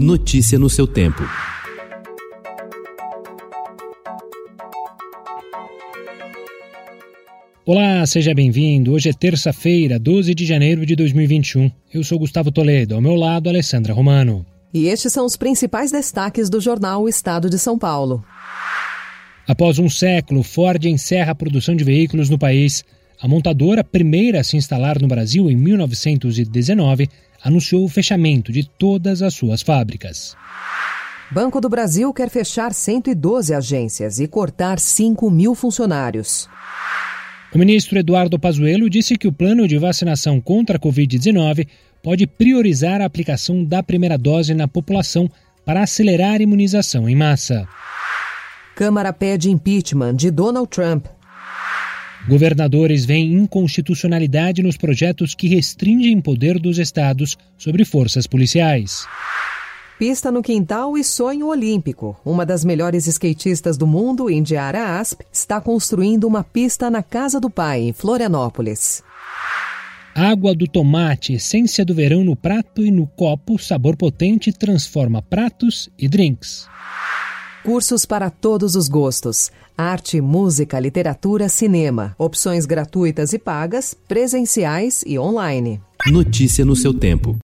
Notícia no seu tempo. Olá, seja bem-vindo. Hoje é terça-feira, 12 de janeiro de 2021. Eu sou Gustavo Toledo, ao meu lado, Alessandra Romano. E estes são os principais destaques do jornal O Estado de São Paulo. Após um século, Ford encerra a produção de veículos no país. A montadora, primeira a se instalar no Brasil em 1919, anunciou o fechamento de todas as suas fábricas. Banco do Brasil quer fechar 112 agências e cortar 5 mil funcionários. O ministro Eduardo Pazuello disse que o plano de vacinação contra a Covid-19 pode priorizar a aplicação da primeira dose na população para acelerar a imunização em massa. Câmara pede impeachment de Donald Trump. Governadores veem inconstitucionalidade nos projetos que restringem poder dos estados sobre forças policiais. Pista no quintal e sonho olímpico. Uma das melhores skatistas do mundo, Indiara Asp, está construindo uma pista na casa do pai, em Florianópolis. Água do tomate, essência do verão no prato e no copo, sabor potente transforma pratos e drinks. Cursos para todos os gostos: arte, música, literatura, cinema. Opções gratuitas e pagas, presenciais e online. Notícia no seu tempo.